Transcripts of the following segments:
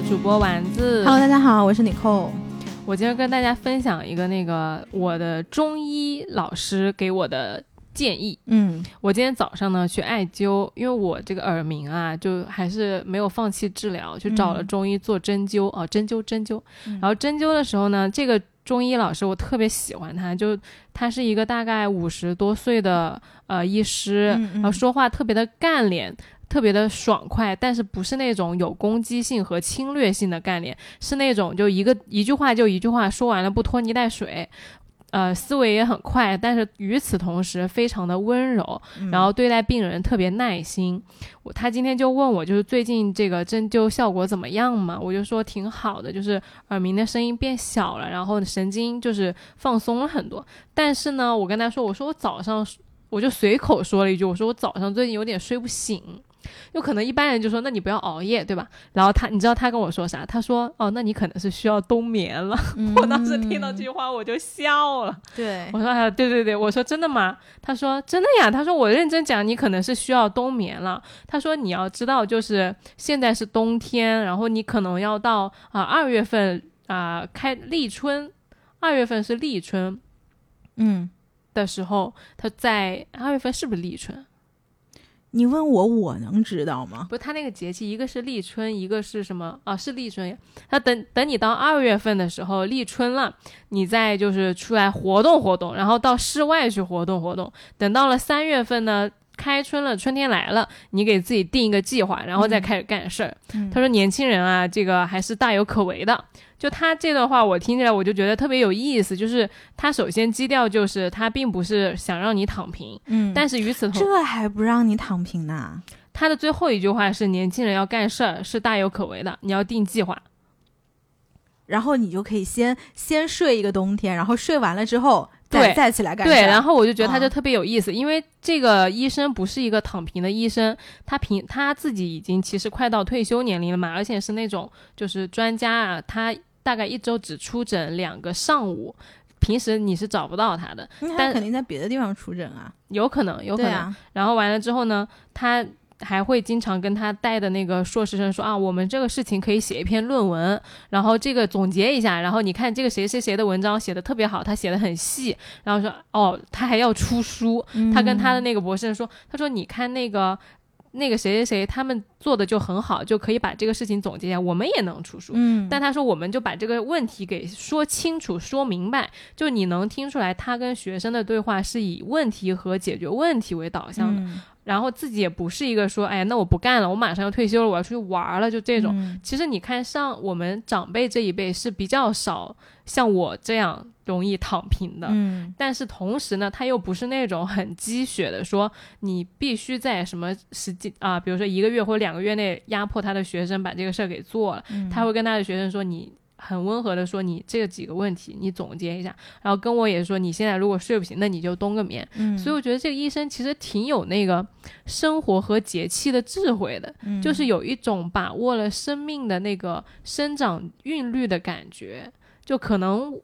是主播丸子。Hello，大家好，我是 Nicole。我今天跟大家分享一个那个我的中医老师给我的建议。嗯我今天早上呢去艾灸，因为我这个耳鸣啊，就还是没有放弃治疗，去找了嗯中医做针灸啊、针灸针灸。嗯然后针灸的时候呢，这个中医老师我特别喜欢他，就他是一个大概五十多岁的呃医师，嗯嗯然后说话特别的干练。特别的爽快，但是不是那种有攻击性和侵略性的干练，是那种就一个一句话就一句话说完了不拖泥带水，呃，思维也很快，但是与此同时非常的温柔，嗯然后对待病人特别耐心。我他今天就问我，就是最近这个针灸效果怎么样嘛？我就说挺好的，就是耳鸣的声音变小了，然后神经就是放松了很多。但是呢，我跟他说，我说我早上我就随口说了一句，我说我早上最近有点睡不醒。有可能一般人就说，那你不要熬夜，对吧？然后他，你知道他跟我说啥？他说，哦，那你可能是需要冬眠了。我当时听到这句话我就笑了。对我，说啊，对对对，我说真的吗？他说真的呀。他说我认真讲，你可能是需要冬眠了。他说你要知道，就是现在是冬天，然后你可能要到啊二、月份啊、开立春，二月份是立春嗯，的时候，他在二月份是不是立春？你问我，我能知道吗？不是他那个节气，一个是立春，一个是什么啊？是立春呀。他等等你到二月份的时候，立春了，你再就是出来活动活动，然后到室外去活动活动。等到了三月份呢，开春了，春天来了，你给自己定一个计划，然后再开始干事儿。嗯他说年轻人啊，这个还是大有可为的。就他这段话，我听起来我就觉得特别有意思。就是他首先基调就是他并不是想让你躺平，嗯，但是与此同这还不让你躺平呢？他的最后一句话是：年轻人要干事儿是大有可为的，你要定计划。然后你就可以先先睡一个冬天，然后睡完了之后对再再起来干对，然后我就觉得他就啊特别有意思，因为这个医生不是一个躺平的医生，他平他自己已经其实快到退休年龄了嘛，而且是那种就是专家啊，他大概一周只出诊两个上午，平时你是找不到他的，但他肯定在别的地方出诊啊。有可能，有可能。啊，然后完了之后呢，他还会经常跟他带的那个硕士生说啊，我们这个事情可以写一篇论文，然后这个总结一下，然后你看这个谁谁谁的文章写的特别好，他写的很细，然后说哦，他还要出书，他跟他的那个博士生说，他说你看那个。那个谁谁谁，他们做的就很好，就可以把这个事情总结一下，我们也能出书。嗯，但他说，我们就把这个问题给说清楚、说明白，就你能听出来，他跟学生的对话是以问题和解决问题为导向的，嗯然后自己也不是一个说，哎，那我不干了，我马上要退休了，我要出去玩了，就这种。嗯其实你看，像我们长辈这一辈是比较少像我这样容易躺平的。嗯但是同时呢，他又不是那种很鸡血的，说你必须在什么时间啊，比如说一个月或两个月内压迫他的学生把这个事儿给做了。嗯他会跟他的学生说你。很温和的说，你这几个问题你总结一下，然后跟我也说，你现在如果睡不醒，那你就冬个眠。嗯，所以我觉得这个医生其实挺有那个生活和节气的智慧的，嗯就是有一种把握了生命的那个生长韵律的感觉，就可能。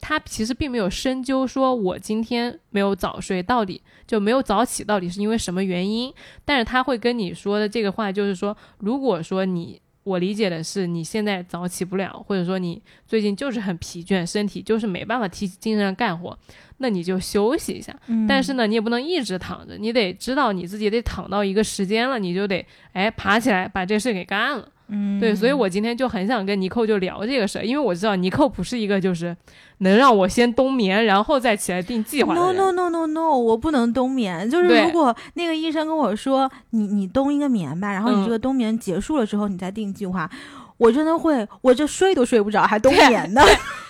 他其实并没有深究，说我今天没有早睡，到底就没有早起，到底是因为什么原因？但是他会跟你说的这个话，就是说，如果说你，我理解的是你现在早起不了，或者说你最近就是很疲倦，身体就是没办法提起精神干活，那你就休息一下。嗯但是呢，你也不能一直躺着，你得知道你自己得躺到一个时间了，你就得哎爬起来把这事给干了。嗯对，所以我今天就很想跟尼寇就聊这个事儿，因为我知道尼寇不是一个就是能让我先冬眠，然后再起来定计划的 No。no no no no，我不能冬眠。就是如果那个医生跟我说你你冬一个眠吧，然后你嗯这个冬眠结束了之后你再定计划，我真的会，我这睡都睡不着，还冬眠呢。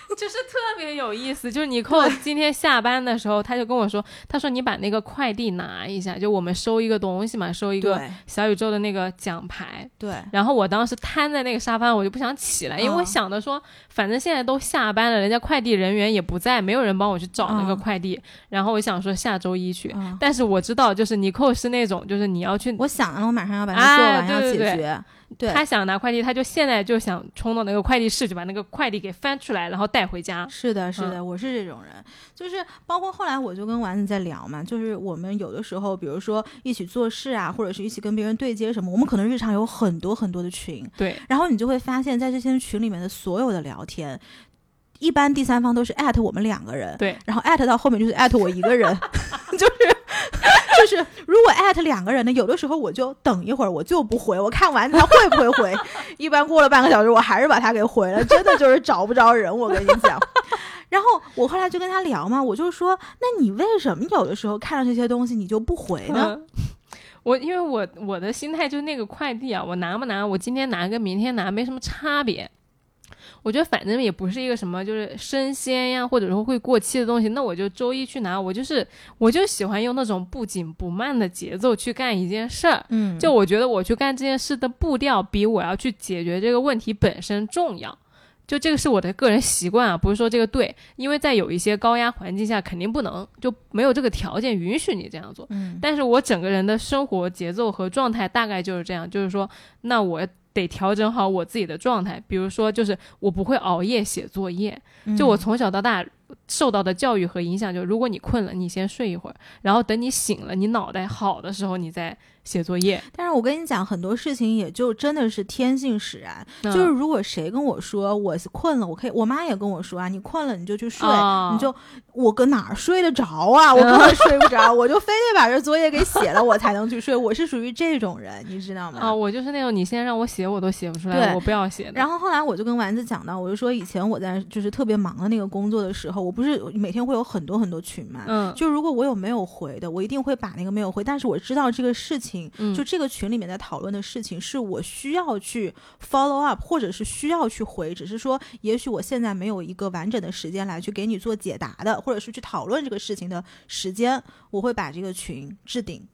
就是特别有意思，就是尼寇今天下班的时候，他就跟我说，他说你把那个快递拿一下，就我们收一个东西嘛，收一个小宇宙的那个奖牌。对，然后我当时瘫在那个沙发上，我就不想起来，因为我嗯想着说，反正现在都下班了，人家快递人员也不在，没有人帮我去找那个嗯快递。然后我想说下周一去，嗯但是我知道，就是尼寇是那种，就是你要去我想了，我马上要把它啊做完，要对对对解决。对。他想拿快递，他就现在就想冲到那个快递室，去把那个快递给翻出来，然后带回家。是的，是嗯。的，我是这种人，就是包括后来我就跟丸子在聊嘛，就是我们有的时候，比如说一起做事啊，或者是一起跟别人对接什么，我们可能日常有很多很多的群，对，然后你就会发现，在这些群里面的所有的聊天，一般第三方都是艾特我们两个人，对，然后艾特到后面就是艾特我一个人，就是 就是如果艾特两个人呢，有的时候我就等一会儿，我就不回，我看完他会不会回。一般过了半个小时，我还是把他给回了，真的就是找不着人，我跟你讲。然后我后来就跟他聊嘛，我就说，那你为什么有的时候看到这些东西你就不回呢？嗯我因为我我的心态就是那个快递啊，我拿不拿，我今天拿跟明天拿没什么差别。我觉得反正也不是一个什么就是生鲜呀，或者说会过期的东西，那我就周一去拿。我就是我就喜欢用那种不紧不慢的节奏去干一件事儿。嗯就我觉得我去干这件事的步调比我要去解决这个问题本身重要。就这个是我的个人习惯啊，不是说这个对，因为在有一些高压环境下，肯定不能就没有这个条件允许你这样做。嗯但是我整个人的生活节奏和状态大概就是这样，就是说，那我得调整好我自己的状态。比如说，就是我不会熬夜写作业，就我从小到大受到的教育和影响，就如果你困了，你先睡一会儿，然后等你醒了，你脑袋好的时候，你再写作业。但是我跟你讲，很多事情也就真的是天性使然。嗯就是如果谁跟我说我困了，我可以，我妈也跟我说啊，你困了你就去睡，哦你就我搁哪儿睡得着啊？我根本睡不着，我就非得把这作业给写了，我才能去睡。我是属于这种人，你知道吗？啊，我就是那种你现在让我写我都写不出来，对我不要写的。然后后来我就跟丸子讲到，我就说以前我在就是特别忙的那个工作的时候，我不是每天会有很多很多群嘛，嗯，就如果我有没有回的，我一定会把那个没有回，但是我知道这个事情，嗯。就这个群里面在讨论的事情，是我需要去 follow up，或者是需要去回，只是说也许我现在没有一个完整的时间来去给你做解答的，或者是去讨论这个事情的时间，我会把这个群置顶，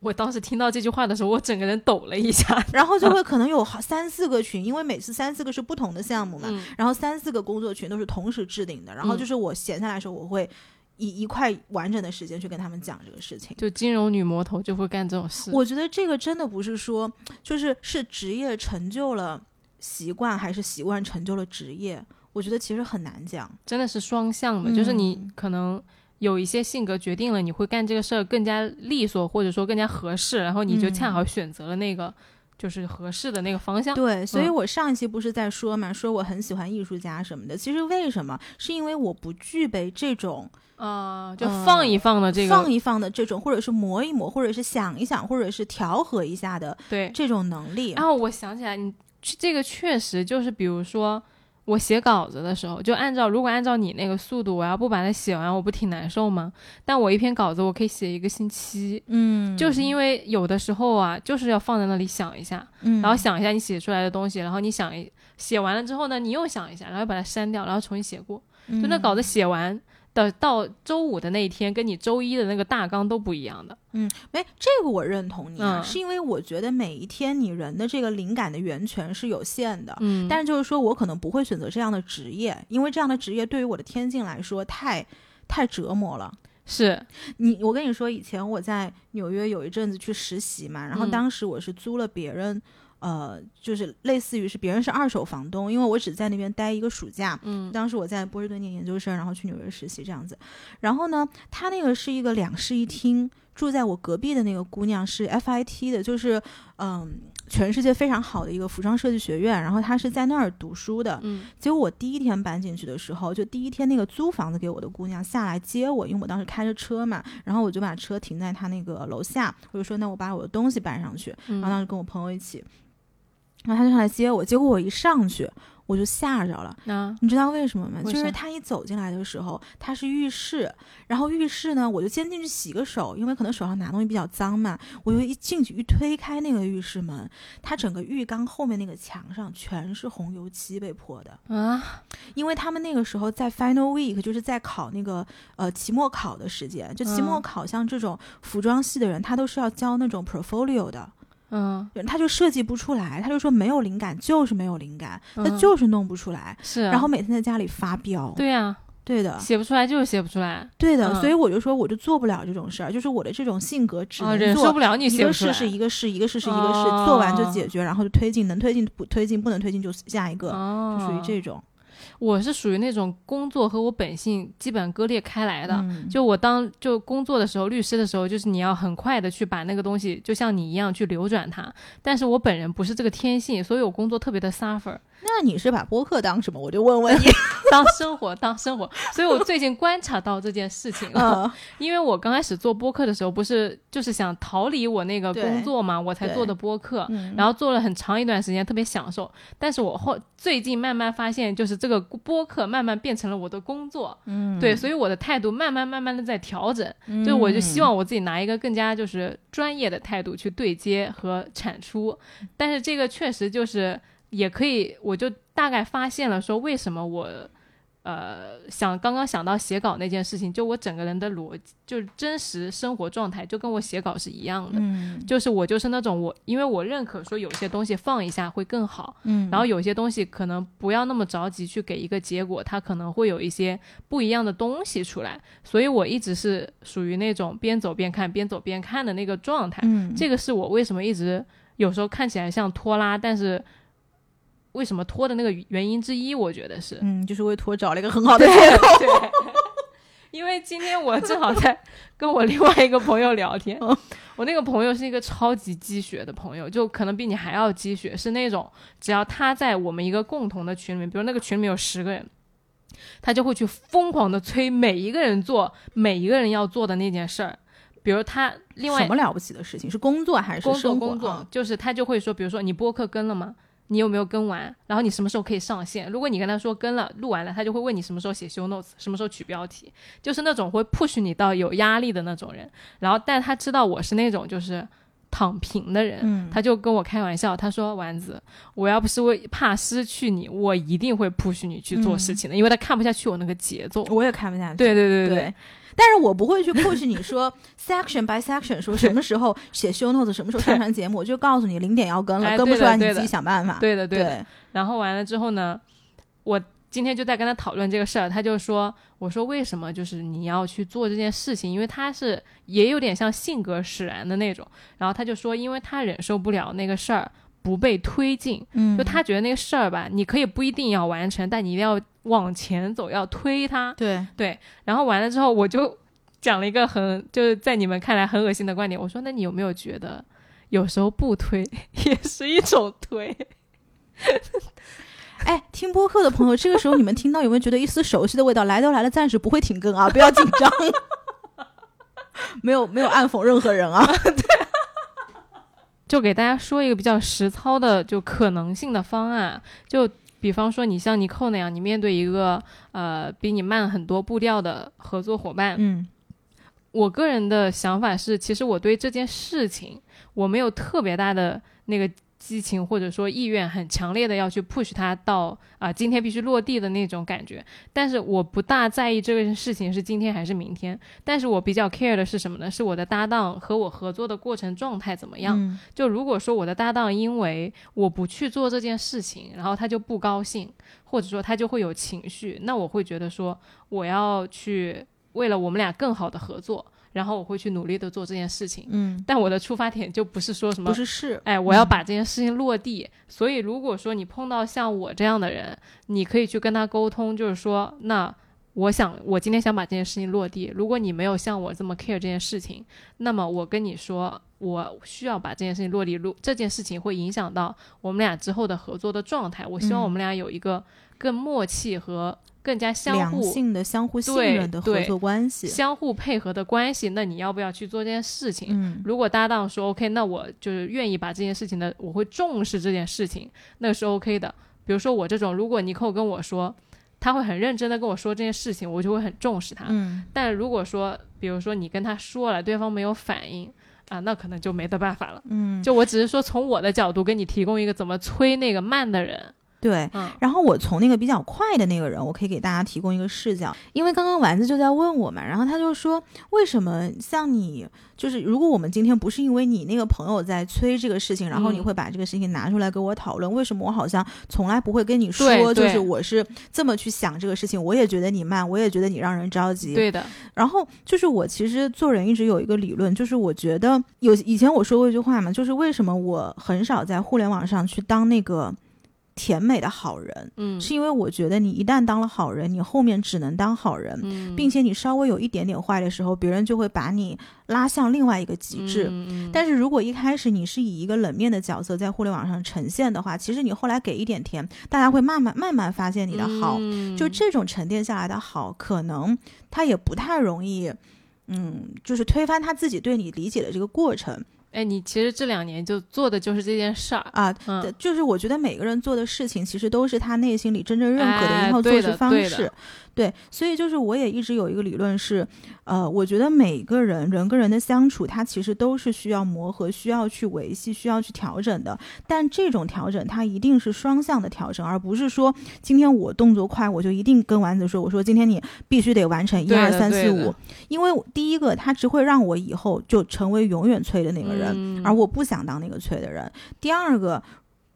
我当时听到这句话的时候，我整个人抖了一下。然后就会可能有好三四个群，因为每次三四个是不同的项目嘛，嗯。然后三四个工作群都是同时置顶的，然后嗯。就是我闲下来的时候，我会以一块完整的时间去跟他们讲这个事情。就金融女魔头就会干这种事。我觉得这个真的不是说，就是是职业成就了习惯，还是习惯成就了职业？我觉得其实很难讲。真的是双向的，就是你嗯可能有一些性格决定了你会干这个事儿更加利索，或者说更加合适，然后你就恰嗯好选择了那个就是合适的那个方向。对，所以嗯我上一期不是在说嘛，说我很喜欢艺术家什么的。其实为什么？是因为我不具备这种啊、就嗯放一放的这个，放一放的这种，或者是磨一磨，或者是想一想，或者是调和一下的对。这种能力。然后我想起来，你这个确实就是，比如说我写稿子的时候，就按照如果按照你那个速度，我要不把它写完，我不挺难受吗？但我一篇稿子我可以写一个星期，嗯，就是因为有的时候啊，就是要放在那里想一下，嗯，然后想一下你写出来的东西，然后你想一写完了之后呢，你又想一下，然后把它删掉，然后重新写过。就那稿子写完的到周五的那一天，跟你周一的那个大纲都不一样的。嗯，没这个我认同你啊，嗯是因为我觉得每一天你人的这个灵感的源泉是有限的。嗯，但是就是说我可能不会选择这样的职业，因为这样的职业对于我的天性来说太太折磨了。是你，我跟你说，以前我在纽约有一阵子去实习嘛，然后嗯当时我是租了别人，呃，就是类似于是别人是二手房东，因为我只在那边待一个暑假。嗯当时我在波士顿念研究生，然后去纽约实习这样子。然后呢，他那个是一个两室一厅，住在我隔壁的那个姑娘是 FIT 的，就是嗯，全世界非常好的一个服装设计学院，然后她是在那儿读书的。嗯结果我第一天搬进去的时候，就第一天那个租房子给我的姑娘下来接我，因为我当时开着车嘛，然后我就把车停在她那个楼下，我就说那我把我的东西搬上去，然后当嗯时跟我朋友一起，然后他就上来接我，结果我一上去我就吓着了。啊你知道为什么吗？就是他一走进来的时候，他是浴室，然后浴室呢，我就先进去洗个手，因为可能手上拿东西比较脏嘛。我就一进去一推开那个浴室门，他整个浴缸后面那个墙上全是红油漆被泼的，啊因为他们那个时候在 final week，就是在考那个呃期末考的时间，就期末嗯考，像这种服装系的人，他都是要交那种 portfolio 的。嗯。他就设计不出来，他就说没有灵感，就是没有灵感，他嗯。就是弄不出来，是啊，然后每天在家里发飙。对呀、对的，写不出来就是写不出来，对的，嗯。所以我就说我就做不了这种事儿，就是我的这种性格只啊，能做不了你一个写不出来，试试一个试一个试是一个试，哦。做完就解决，然后就推进，能推进不推进，不能推进就下一个，哦，就属于这种。我是属于那种工作和我本性基本割裂开来的。嗯就我当就工作的时候，律师的时候，就是你要很快的去把那个东西，就像你一样去流转它。但是我本人不是这个天性，所以我工作特别的 suffer，那你是把播客当什么？我就问问你。当生活当生活。所以我最近观察到这件事情了，嗯 因为我刚开始做播客的时候，不是就是想逃离我那个工作嘛，我才做的播客。嗯然后做了很长一段时间，特别享受。但是我后最近慢慢发现，就是这个播客慢慢变成了我的工作，嗯对，所以我的态度慢慢慢慢的在调整。就我就希望我自己拿一个更加就是专业的态度去对接和产出，但是这个确实就是也可以，我就大概发现了说为什么我。呃，想刚刚想到写稿那件事情，就我整个人的逻辑，就是真实生活状态，就跟我写稿是一样的。嗯就是我就是那种我，因为我认可说有些东西放一下会更好，嗯然后有些东西可能不要那么着急去给一个结果，它可能会有一些不一样的东西出来，所以我一直是属于那种边走边看、边走边看的那个状态。嗯这个是我为什么一直有时候看起来像拖拉，但是为什么拖的那个原因之一，我觉得是。嗯，就是为拖找了一个很好的借口。对，因为今天我正好在跟我另外一个朋友聊天，嗯我那个朋友是一个超级积雪的朋友，就可能比你还要积雪，是那种只要他在我们一个共同的群里面，比如那个群里面有十个人。他就会去疯狂的催每一个人做每一个人要做的那件事儿，比如他另外什么了不起的事情？是工作还是工作生活工作啊，就是他就会说，比如说你播客跟了吗？你有没有跟完？然后你什么时候可以上线？如果你跟他说跟了，录完了，他就会问你什么时候写 show notes，什么时候取标题，就是那种会 push 你到有压力的那种人。然后，但他知道我是那种就是躺平的人，嗯他就跟我开玩笑，他说：“丸子，我要不是为怕失去你，我一定会 push 你去做事情的，因为他看不下去我那个节奏。我也看不下去。对对对对对，但是我不会去 push 你说 section by section 说什么时候写 show notes，什么时候上传节目，我就告诉你零点要跟了，哎更不出来你对的自己想办法。对的对的。对，然后完了之后呢，我今天就在跟他讨论这个事儿，他就说，我说为什么就是你要去做这件事情？因为他是也有点像性格使然的那种，然后他就说，因为他忍受不了那个事儿不被推进，嗯就他觉得那个事儿吧，你可以不一定要完成，但你一定要往前走，要推它。对，对，然后完了之后，我就讲了一个很就是在你们看来很恶心的观点，我说，那你有没有觉得有时候不推 也是一种推？哎，听播客的朋友，这个时候你们听到有没有觉得一丝熟悉的味道？来都来了，暂时不会停更啊，不要紧张。没有没有暗讽任何人啊，就给大家说一个比较实操的就可能性的方案，就比方说你像尼寇那样，你面对一个呃比你慢很多步调的合作伙伴，嗯。我个人的想法是，其实我对这件事情我没有特别大的那个激情或者说意愿很强烈的要去 push 它到啊、今天必须落地的那种感觉，但是我不大在意这个事情是今天还是明天，但是我比较 care 的是什么呢？是我的搭档和我合作的过程状态怎么样。嗯就如果说我的搭档因为我不去做这件事情，然后他就不高兴，或者说他就会有情绪，那我会觉得说我要去为了我们俩更好的合作，然后我会去努力的做这件事情。嗯，但我的出发点就不是说什么不是是，哎，我要把这件事情落地。所以，如果说你碰到像我这样的人，你可以去跟他沟通，就是说，那我想，我今天想把这件事情落地。如果你没有像我这么 care 这件事情，那么我跟你说，我需要把这件事情落地。如这件事情会影响到我们俩之后的合作的状态，我希望嗯我们俩有一个更默契和更加相互性的、相互信对任的合对作关系。相互配合的关系。那你要不要去做这件事情？嗯如果搭档说 OK，那我就是愿意把这件事情的，我会重视这件事情，那个是 OK 的。比如说我这种，如果尼寇跟我说，他会很认真的跟我说这件事情，我就会很重视他。嗯但如果说，比如说你跟他说了，对方没有反应啊，那可能就没得办法了。嗯，就我只是说从我的角度给你提供一个怎么催那个慢的人，对，嗯。然后我从那个比较快的那个人，我可以给大家提供一个视角，因为刚刚丸子就在问我嘛，然后他就说，为什么像你，就是如果我们今天不是因为你那个朋友在催这个事情，然后你嗯。会把这个事情拿出来跟我讨论，为什么我好像从来不会跟你说，就是我是这么去想这个事情，我也觉得你慢，我也觉得你让人着急，对的，然后就是我其实做人一直有一个理论，就是我觉得有以前我说过一句话嘛，就是为什么我很少在互联网上去当那个甜美的好人，嗯。是因为我觉得你一旦当了好人，你后面只能当好人，嗯，并且你稍微有一点点坏的时候，别人就会把你拉向另外一个极致。但是如果一开始你是以一个冷面的角色在互联网上呈现的话，其实你后来给一点甜，大家会慢慢慢慢发现你的好。嗯。就这种沉淀下来的好，可能他也不太容易，嗯，就是推翻他自己对你理解的这个过程哎，你其实这两年就做的就是这件事儿，啊。嗯就是我觉得每个人做的事情，其实都是他内心里真正认可的哎一套做对事方式。对，所以就是我也一直有一个理论是，呃，我觉得每个人人跟人的相处，它其实都是需要磨合、需要去维系、需要去调整的。但这种调整，它一定是双向的调整，而不是说今天我动作快，我就一定跟丸子说，我说今天你必须得完成一二三四五，因为第一个，它只会让我以后就成为永远催的那个人，嗯而我不想当那个催的人。第二个，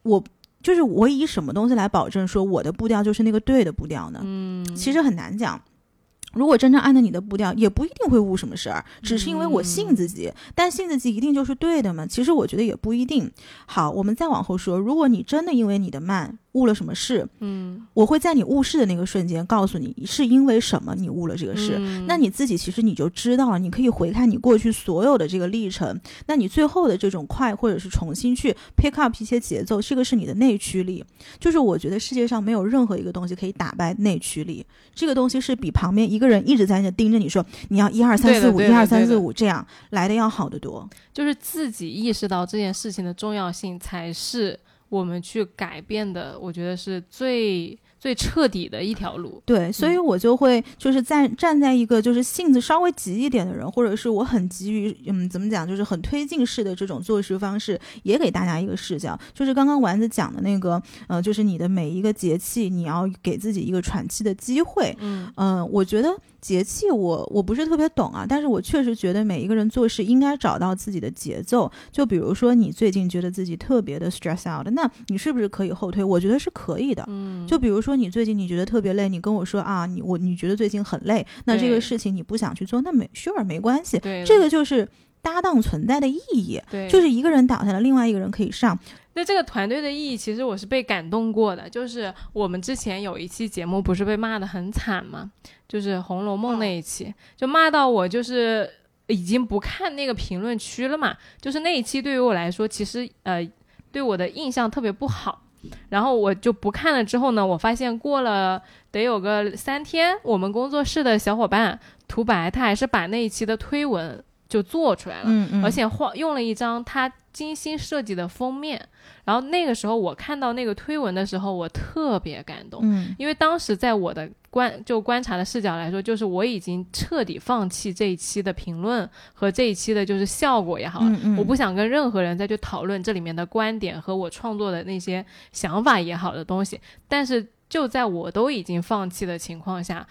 我就是我以什么东西来保证说我的步调就是那个对的步调呢？嗯，其实很难讲。如果真正按照你的步调，也不一定会误什么事儿，只是因为我信嗯自己。但信自己一定就是对的吗？其实我觉得也不一定。好，我们再往后说，如果你真的因为你的慢误了什么事，嗯我会在你误事的那个瞬间告诉你是因为什么你误了这个事。嗯那你自己其实你就知道了，你可以回看你过去所有的这个历程，那你最后的这种快或者是重新去 pick up 一些节奏，这个是你的内驱力。就是我觉得世界上没有任何一个东西可以打败内驱力，这个东西是比旁边一个人一直在那盯着你说你要一二三四五一二三四五这样来的要好得多。就是自己意识到这件事情的重要性，才是我们去改变的，我觉得是最最彻底的一条路。对，所以我就会就是在站在一个就是性子稍微急一点的人，或者是我很急于嗯怎么讲，就是很推进式的这种做事方式，也给大家一个视角，就是刚刚丸子讲的那个，呃，就是你的每一个节气，你要给自己一个喘气的机会。嗯嗯、我觉得节气我我不是特别懂啊，但是我确实觉得每一个人做事应该找到自己的节奏。就比如说你最近觉得自己特别的 stress out，那你是不是可以后退？我觉得是可以的。嗯，就比如说你最近你觉得特别累，你跟我说啊，你我你觉得最近很累，那这个事情你不想去做，那没 sure 没关系，对这个就是搭档存在的意义，对，就是一个人倒下了，另外一个人可以上。那这个团队的意义，其实我是被感动过的。就是我们之前有一期节目，不是被骂的很惨吗？就是《红楼梦》那一期，就骂到我就是已经不看那个评论区了嘛。就是那一期对于我来说，其实呃对我的印象特别不好。然后我就不看了。之后呢，我发现过了得有个三天，我们工作室的小伙伴涂白他还是把那一期的推文就做出来了。嗯嗯，而且画用了一张他精心设计的封面。然后那个时候我看到那个推文的时候，我特别感动，嗯因为当时在我的观就观察的视角来说，就是我已经彻底放弃这一期的评论和这一期的就是效果也好了。嗯嗯，我不想跟任何人再去讨论这里面的观点和我创作的那些想法也好的东西，但是就在我都已经放弃的情况下，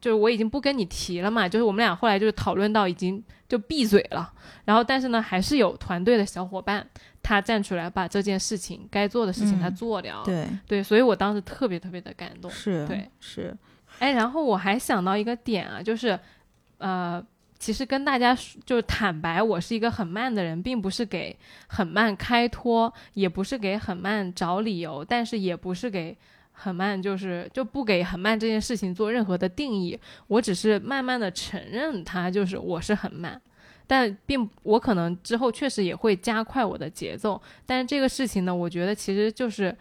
就是我已经不跟你提了嘛，就是我们俩后来就是讨论到已经就闭嘴了，然后但是呢，还是有团队的小伙伴他站出来把这件事情该做的事情他嗯做掉了，对对，所以我当时特别特别的感动。是，对是，哎，然后我还想到一个点啊，就是，呃，其实跟大家说就是坦白，我是一个很慢的人，并不是给很慢开脱，也不是给很慢找理由，但是也不是给很慢就是就不给很慢这件事情做任何的定义，我只是慢慢的承认它就是我是很慢。但并我可能之后确实也会加快我的节奏，但是这个事情呢，我觉得其实就是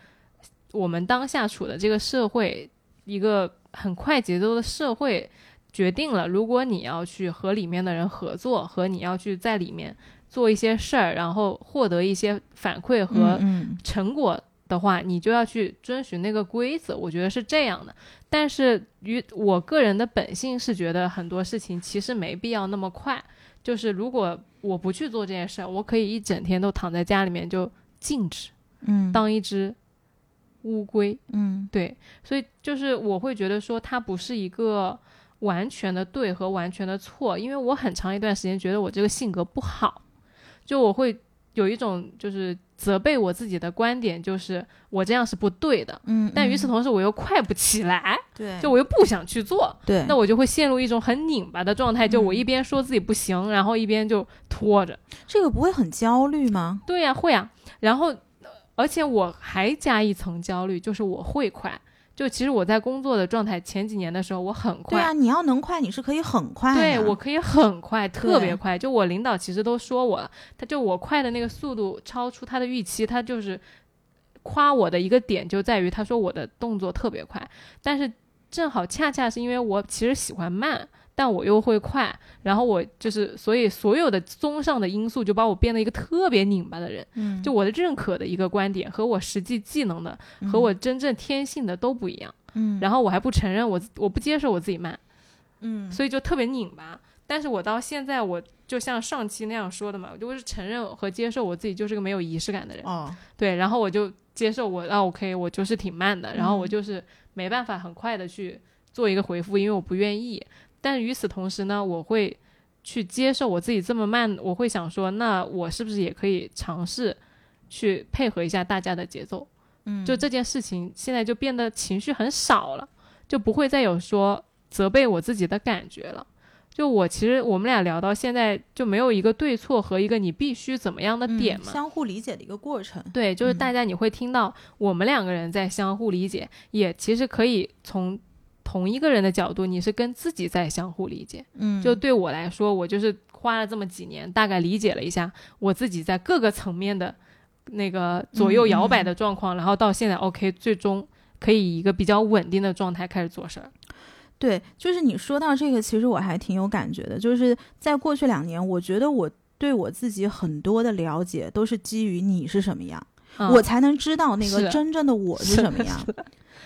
我们当下处的这个社会一个很快节奏的社会决定了，如果你要去和里面的人合作，和你要去在里面做一些事儿，然后获得一些反馈和嗯成果的话，你就要去遵循那个规则。我觉得是这样的。但是与我个人的本性是觉得很多事情其实没必要那么快。就是如果我不去做这件事儿，我可以一整天都躺在家里面就静止，嗯，当一只乌龟。嗯对，所以就是我会觉得说，它不是一个完全的对和完全的错，因为我很长一段时间觉得我这个性格不好，就我会有一种就是责备我自己的观点，就是我这样是不对的。嗯，但与此同时，我又快不起来，对，就我又不想去做，对，那我就会陷入一种很拧巴的状态，就我一边说自己不行，然后一边就拖着。这个不会很焦虑吗？对呀、会啊。然后，呃而且我还加一层焦虑，就是我会快。就其实我在工作的状态前几年的时候，我很快，对啊，你要能快，你是可以很快。对我可以很快，特别快。就我领导其实都说我，他就我快的那个速度超出他的预期，他就是夸我的一个点就在于他说我的动作特别快，但是正好恰恰是因为我其实喜欢慢，但我又会快，然后我就是所以所有的综上的因素就把我变得一个特别拧巴的人。嗯，就我的认可的一个观点和我实际技能的和我真正天性的都不一样。嗯，然后我还不承认我我不接受我自己慢，嗯所以就特别拧巴。但是我到现在，我就像上期那样说的嘛，我就是承认和接受我自己就是个没有仪式感的人。哦，对，然后我就接受我啊，OK，我就是挺慢的，然后我嗯就是没办法很快的去做一个回复，因为我不愿意。但与此同时呢，我会去接受我自己这么慢，我会想说，那我是不是也可以尝试去配合一下大家的节奏？嗯，就这件事情现在就变得情绪很少了，就不会再有说责备我自己的感觉了。就我其实我们俩聊到现在就没有一个对错和一个你必须怎么样的嗯点嘛。相互理解的一个过程。对，就是嗯大家你会听到我们两个人在相互理解，也其实可以从同一个人的角度，你是跟自己在相互理解。嗯，就对我来说，我就是花了这么几年，大概理解了一下我自己在各个层面的那个左右摇摆的状况，然后到现在 OK，最终可以以一个比较稳定的状态开始做事儿。对，就是你说到这个，其实我还挺有感觉的。就是在过去两年，我觉得我对我自己很多的了解都是基于你是什么样，嗯我才能知道那个真正的我是是什么样。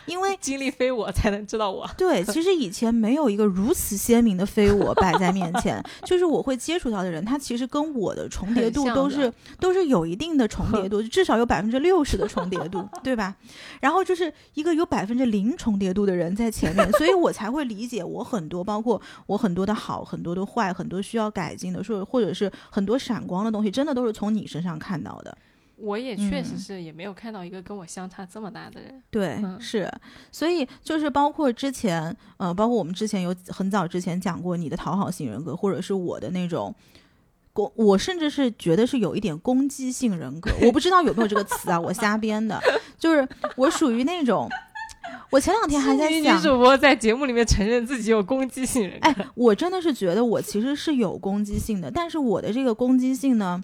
因为经历非我才能知道我。对，其实以前没有一个如此鲜明的非我摆在面前，就是我会接触到的人，他其实跟我的重叠度都是都是有一定的重叠度，至少有百分之六十的重叠度，对吧？然后就是一个有百分之零重叠度的人在前面，所以我才会理解我很多，包括我很多的好，很多的坏，很多需要改进的，说或者是很多闪光的东西，真的都是从你身上看到的。我也确实嗯是也没有看到一个跟我相差这么大的人。对，嗯是，所以就是包括之前，呃，包括我们之前有很早之前讲过你的讨好型人格，或者是我的那种攻，我甚至是觉得是有一点攻击性人格，我不知道有没有这个词啊，我瞎编的，就是我属于那种，我前两天还在想。女女主播在节目里面承认自己有攻击性人格。哎，我真的是觉得我其实是有攻击性的，但是我的这个攻击性呢，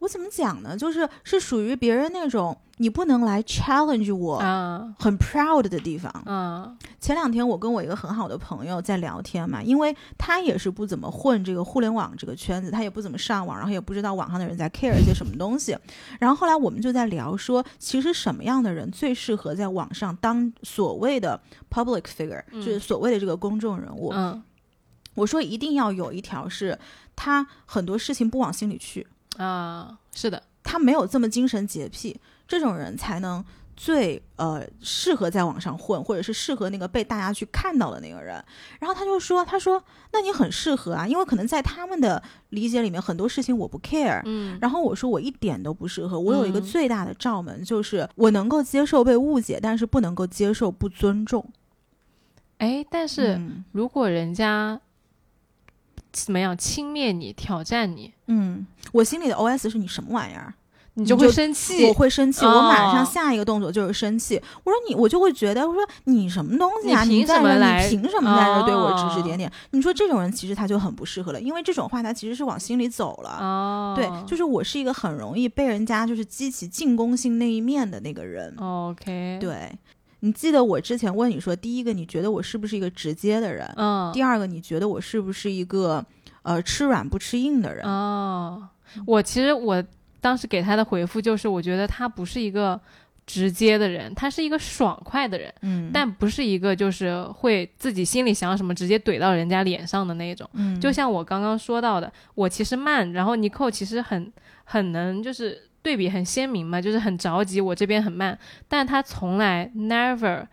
我怎么讲呢？就是是属于别人那种你不能来 challenge 我，啊很 proud 的地方。啊前两天我跟我一个很好的朋友在聊天嘛，因为他也是不怎么混这个互联网这个圈子，他也不怎么上网，然后也不知道网上的人在 care 一些什么东西。然后后来我们就在聊说，其实什么样的人最适合在网上当所谓的 public figure，、嗯就是所谓的这个公众人物。嗯我说一定要有一条是，他很多事情不往心里去，啊，是的，他没有这么精神洁癖，这种人才能最呃适合在网上混，或者是适合那个被大家去看到的那个人。然后他就说：“他说那你很适合啊，因为可能在他们的理解里面，很多事情我不 care。”嗯。然后我说我一点都不适合，我有一个嗯。最大的罩门，就是我能够接受被误解，但是不能够接受不尊重。哎，但是嗯。如果人家怎么样轻蔑你、挑战你，嗯，我心里的 OS 是你什么玩意儿？你就会生气。我会生气，我马上哦下一个动作就是生气。我说你，我就会觉得，我说你什么东西啊？你凭什么来你凭什么在这对我指指哦点点？你说这种人其实他就很不适合了，因为这种话他其实是往心里走了。哦，对，就是我是一个很容易被人家就是激起进攻性那一面的那个人。OK，，对，你记得我之前问你说，第一个你觉得我是不是一个直接的人？嗯，第二个你觉得我是不是一个呃吃软不吃硬的人？哦，我其实我当时给他的回复就是，我觉得他不是一个直接的人，他是一个爽快的人，嗯，但不是一个就是会自己心里想什么直接怼到人家脸上的那种。嗯，就像我刚刚说到的，我其实慢，然后尼寇其实很很能就是对比很鲜明嘛，就是很着急，我这边很慢，但他从来 never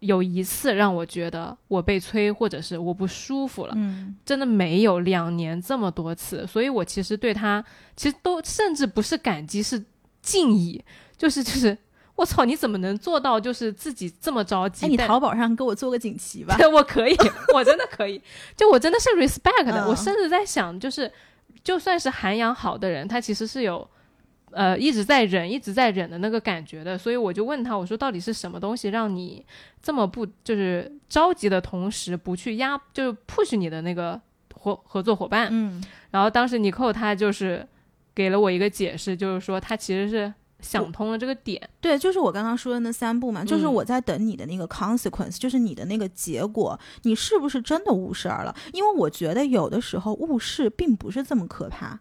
有一次让我觉得我被催或者是我不舒服了，嗯真的没有两年这么多次，所以我其实对他其实都甚至不是感激，是敬意，就是 就是我操，你怎么能做到就是自己这么着急？哎，你淘宝上给我做个锦旗吧。对，我可以，我真的可以。就我真的是 respect 的，嗯我甚至在想，就是就算是涵养好的人，他其实是有呃一直在忍、一直在忍的那个感觉的。所以我就问他，我说到底是什么东西让你这么不就是着急的同时不去压，就是 push 你的那个合合作伙伴？嗯，然后当时尼寇他就是给了我一个解释，就是说他其实是想通了这个点。对，就是我刚刚说的那三步嘛，就是嗯我在等你的那个 consequence，、就是你的那个结果，你是不是真的误事儿了？因为我觉得有的时候误事并不是这么可怕，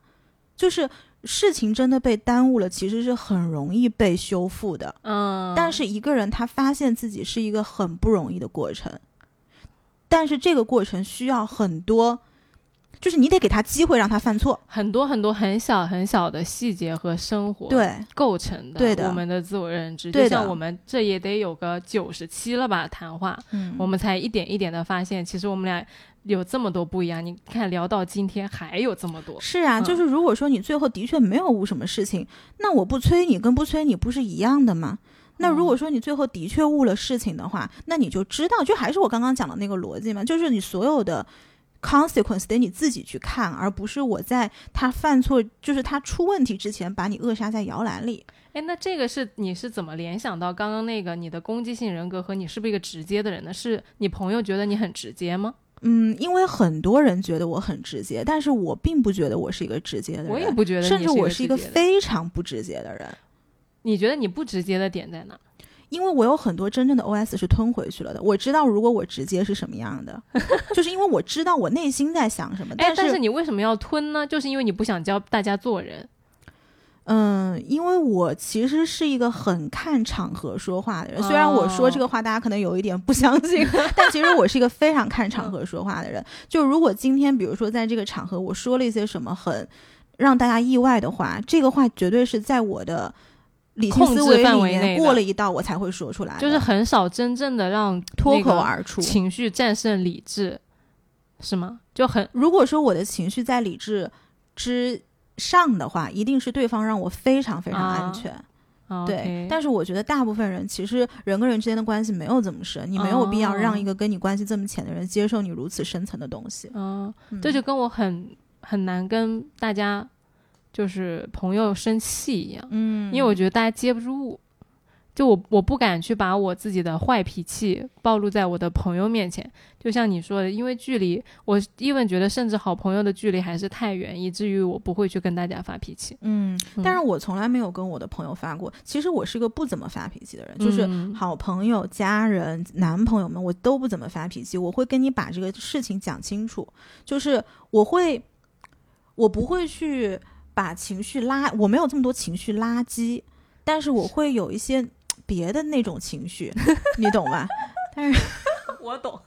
就是事情真的被耽误了，其实是很容易被修复的。嗯，但是一个人他发现自己是一个很不容易的过程，但是这个过程需要很多，就是你得给他机会让他犯错。很多很多很小很小的细节和生活对，构成的，对的我们的自我认知。就像我们这也得有个九十期了吧，谈话，嗯我们才一点一点的发现，其实我们俩有这么多不一样。你看，聊到今天还有这么多。是啊，嗯就是如果说你最后的确没有误什么事情，那我不催你跟不催你不是一样的吗？那如果说你最后的确误了事情的话，那你就知道，就还是我刚刚讲的那个逻辑嘛，就是你所有的 consequence 得你自己去看，而不是我在他犯错，就是他出问题之前把你扼杀在摇篮里。哎，那这个是你是怎么联想到刚刚那个你的攻击性人格和你是不是一个直接的人呢？是你朋友觉得你很直接吗？嗯，因为很多人觉得我很直接，但是我并不觉得我是一个直接的人，我也不觉得甚至我是一个非常不直接的人。你觉得你不直接的点在哪？因为我有很多真正的 OS 是吞回去了的，我知道如果我直接是什么样的，就是因为我知道我内心在想什么。但，是，但是你为什么要吞呢？就是因为你不想教大家做人。嗯，因为我其实是一个很看场合说话的人，虽然我说这个话大家可能有一点不相信，但其实我是一个非常看场合说话的人。就如果今天比如说在这个场合我说了一些什么很让大家意外的话，这个话绝对是在我的。理性控制思维里范围内过了一道，我才会说出来，就是很少真正的让脱口而出。情绪战胜理智，是吗？就很如果说我的情绪在理智之上的话，一定是对方让我非常非常安啊全。啊对但是我觉得大部分人其实人跟人之间的关系没有这么深，你没有必要哦让一个跟你关系这么浅的人接受你如此深层的东西。嗯，嗯这就跟我很很难跟大家就是朋友生气一样，嗯，因为我觉得大家接不住。就我我不敢去把我自己的坏脾气暴露在我的朋友面前，就像你说的，因为距离，我 even 觉得甚至好朋友的距离还是太远，以至于我不会去跟大家发脾气。嗯，嗯但是我从来没有跟我的朋友发过。其实我是个不怎么发脾气的人，就是嗯好朋友、家人、男朋友们，我都不怎么发脾气。我会跟你把这个事情讲清楚，就是我会，我不会去把情绪拉，我没有这么多情绪垃圾，但是我会有一些别的那种情绪，你懂吧？但是我懂，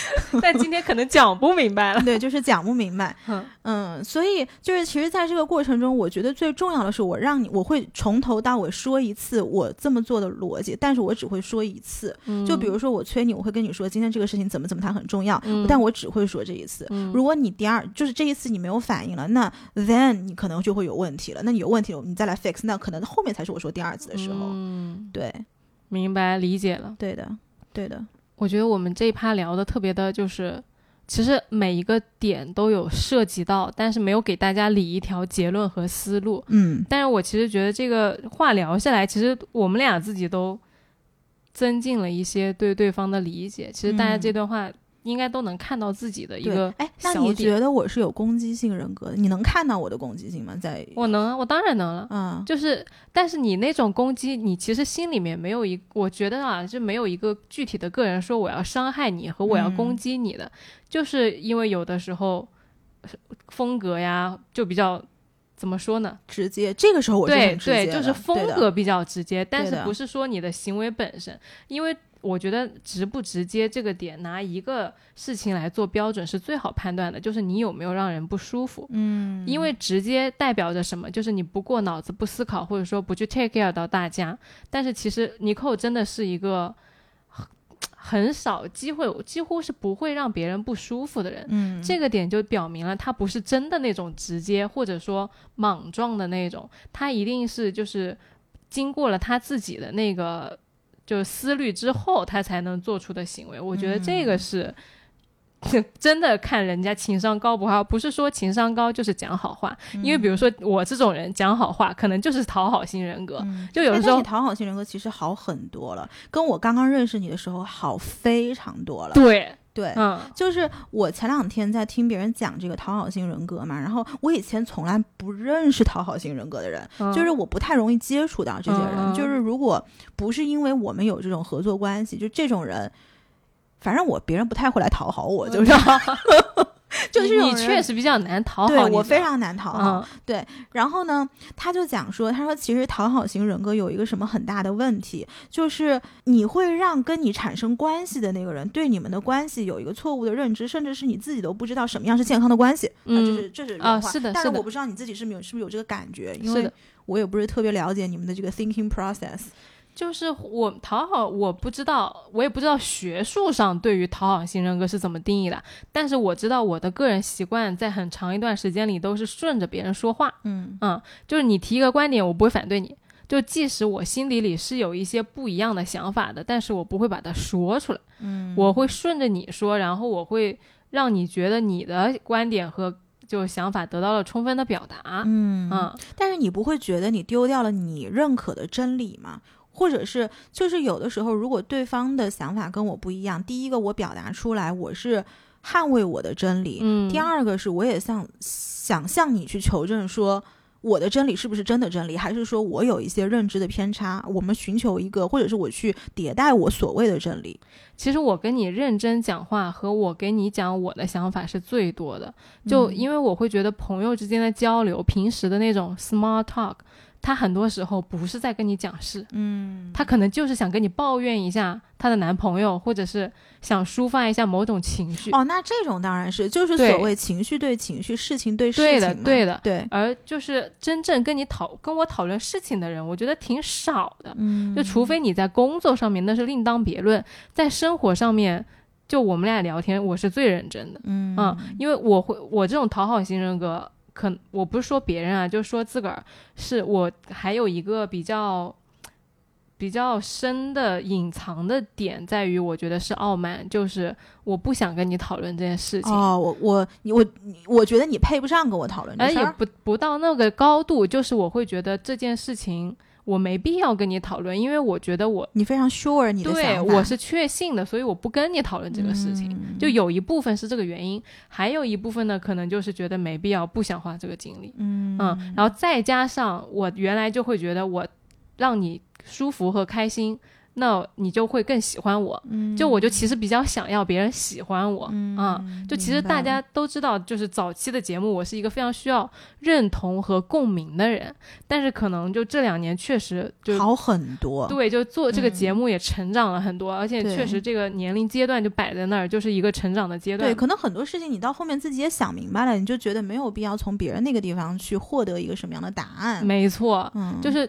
但今天可能讲不明白了。对，就是讲不明白。嗯嗯，所以就是其实在这个过程中，我觉得最重要的是我让你，我会从头到尾说一次我这么做的逻辑，但是我只会说一次。就比如说我催你，我会跟你说今天这个事情怎么怎么它很重要，嗯但我只会说这一次。嗯如果你第二就是这一次你没有反应了，那 then 你可能就会有问题了。那你有问题了，你再来 fix，那可能后面才是我说第二次的时候。嗯，对，明白理解了。对的，对的。我觉得我们这一趴聊的特别的，就是其实每一个点都有涉及到，但是没有给大家理一条结论和思路。嗯，但是我其实觉得这个话聊下来，其实我们俩自己都增进了一些对对方的理解。其实大家嗯这段话应该都能看到自己的一个。哎，那你觉得我是有攻击性人格的？你能看到我的攻击性吗？在我能啊，我当然能了。嗯就是，但是你那种攻击，你其实心里面没有一，我觉得啊，就没有一个具体的个人说我要伤害你和我要攻嗯击你的，就是因为有的时候风格呀就比较怎么说呢？直接，这个时候我是对对，就是风格比较直接，但是不是说你的行为本身，因为我觉得直不直接这个点，拿一个事情来做标准是最好判断的，就是你有没有让人不舒服。嗯，因为直接代表着什么？就是你不过脑子、不思考，或者说不去 take care 到大家。但是其实尼寇真的是一个很很少机会，几乎是不会让别人不舒服的人。嗯，这个点就表明了他不是真的那种直接或者说莽撞的那种，他一定是就是经过了他自己的那个就思虑之后，他才能做出的行为。我觉得这个是。真的看人家情商高不高，不是说情商高就是讲好话，因为比如说我这种人讲好话，可能就是讨好型人格，嗯就有的时候哎讨好型人格其实好很多了，跟我刚刚认识你的时候好非常多了。对，对，嗯。就是我前两天在听别人讲这个讨好型人格嘛，然后我以前从来不认识讨好型人格的人，嗯就是我不太容易接触到这些人。就是如果不是因为我们有这种合作关系，就这种人，反正我别人不太会来讨好我，就是 就你这种人你确实比较难讨好对，我非常难讨好。嗯然后呢，他就讲说，他说其实讨好型人格有一个什么很大的问题，就是你会让跟你产生关系的那个人对你们的关系有一个错误的认知，甚至是你自己都不知道什么样是健康的关系。啊，嗯这是这是啊原话但是是的是我不知道你自己是没有是不是有这个感觉，因为我也不是特别了解你们的这个 thinking process。就是我讨好，我不知道，我也不知道学术上对于讨好型人格是怎么定义的，但是我知道我的个人习惯在很长一段时间里都是顺着别人说话，嗯。嗯，就是你提一个观点，我不会反对你，就即使我心底里是有一些不一样的想法的，但是我不会把它说出来，嗯。我会顺着你说，然后我会让你觉得你的观点和就想法得到了充分的表达，嗯。嗯。但是你不会觉得你丢掉了你认可的真理吗？或者是，就是有的时候，如果对方的想法跟我不一样，第一个我表达出来，我是捍卫我的真理；嗯，第二个是我也想想向你去求证说。我的真理是不是真的真理，还是说我有一些认知的偏差？我们寻求一个，或者是我去迭代我所谓的真理。其实我跟你认真讲话和我给你讲我的想法是最多的，就嗯因为我会觉得朋友之间的交流，平时的那种 small talk，他很多时候不是在跟你讲事，嗯，她可能就是想跟你抱怨一下她的男朋友，或者是想抒发一下某种情绪。哦，那这种当然是，就是所谓情绪对情绪，事情对事情对的对的对，而就是真正跟你讨跟我讨论事情的人，我觉得挺少的。嗯，就除非你在工作上面，那是另当别论，在生活上面，就我们俩聊天，我是最认真的。嗯嗯，因为我会，我这种讨好型人格，可我不是说别人啊，就说自个儿，是我还有一个比较比较深的隐藏的点，在于我觉得是傲慢，就是我不想跟你讨论这件事情。哦，我我我我觉得你配不上跟我讨论这事儿。而也不不到那个高度，就是我会觉得这件事情我没必要跟你讨论，因为我觉得我你非常 sure 你的对我是确信的，所以我不跟你讨论这个事情。嗯就有一部分是这个原因，还有一部分呢，可能就是觉得没必要，不想花这个精力。嗯嗯，然后再加上我原来就会觉得我让你舒服和开心，那你就会更喜欢我。嗯就我就其实比较想要别人喜欢我。嗯啊就其实大家都知道，就是早期的节目，我是一个非常需要认同和共鸣的人，但是可能就这两年确实就好很多，对，就做这个嗯节目也成长了很多，而且确实这个年龄阶段就摆在那儿，就是一个成长的阶段。对，可能很多事情你到后面自己也想明白了，你就觉得没有必要从别人那个地方去获得一个什么样的答案。没错，嗯，就是。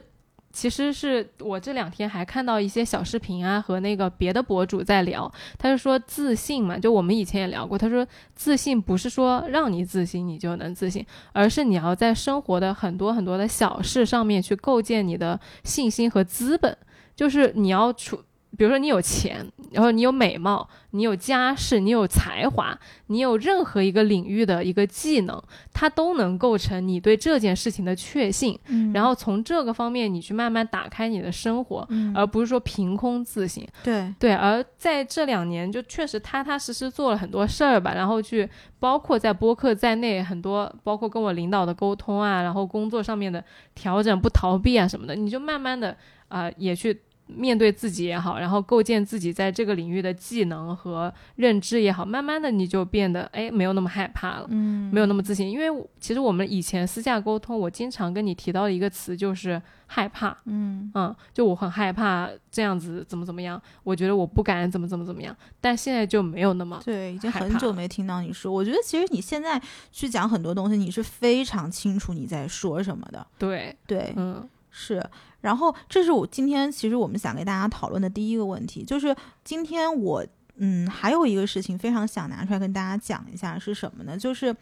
其实是我这两天还看到一些小视频啊，和那个别的博主在聊，他就说自信嘛，就我们以前也聊过，他说自信不是说让你自信你就能自信，而是你要在生活的很多很多的小事上面去构建你的信心和资本，就是你要处，比如说你有钱，然后你有美貌，你有家世，你有才华，你有任何一个领域的一个技能，它都能构成你对这件事情的确信。嗯，然后从这个方面，你去慢慢打开你的生活，嗯而不是说凭空自信。对，对，而在这两年，就确实踏踏实实做了很多事儿吧，然后去包括在播客在内，很多包括跟我领导的沟通啊，然后工作上面的调整、不逃避啊什么的，你就慢慢的啊、呃也去面对自己也好，然后构建自己在这个领域的技能和认知也好，慢慢的你就变得哎没有那么害怕了，嗯没有那么自信。因为其实我们以前私下沟通，我经常跟你提到的一个词就是害怕，嗯嗯，就我很害怕这样子怎么怎么样，我觉得我不敢怎么怎么怎么样，但现在就没有那么对，已经很久没听到你说。我觉得其实你现在去讲很多东西，你是非常清楚你在说什么的。对，对，嗯是。然后这是我今天其实我们想跟大家讨论的第一个问题，就是今天我嗯还有一个事情非常想拿出来跟大家讲一下是什么呢？就是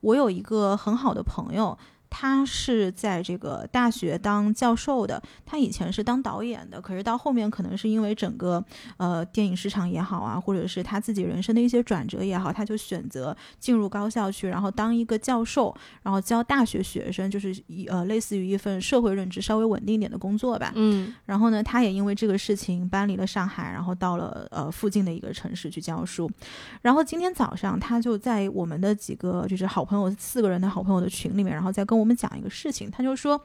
我有一个很好的朋友。他是在这个大学当教授的，他以前是当导演的，可是到后面可能是因为整个呃电影市场也好啊，或者是他自己人生的一些转折也好，他就选择进入高校去，然后当一个教授，然后教大学学生，就是一呃类似于一份社会认知稍微稳定一点的工作吧。嗯然后呢，他也因为这个事情搬离了上海，然后到了呃附近的一个城市去教书。然后今天早上，他就在我们的几个就是好朋友四个人的好朋友的群里面，然后在跟我们讲一个事情。他就说，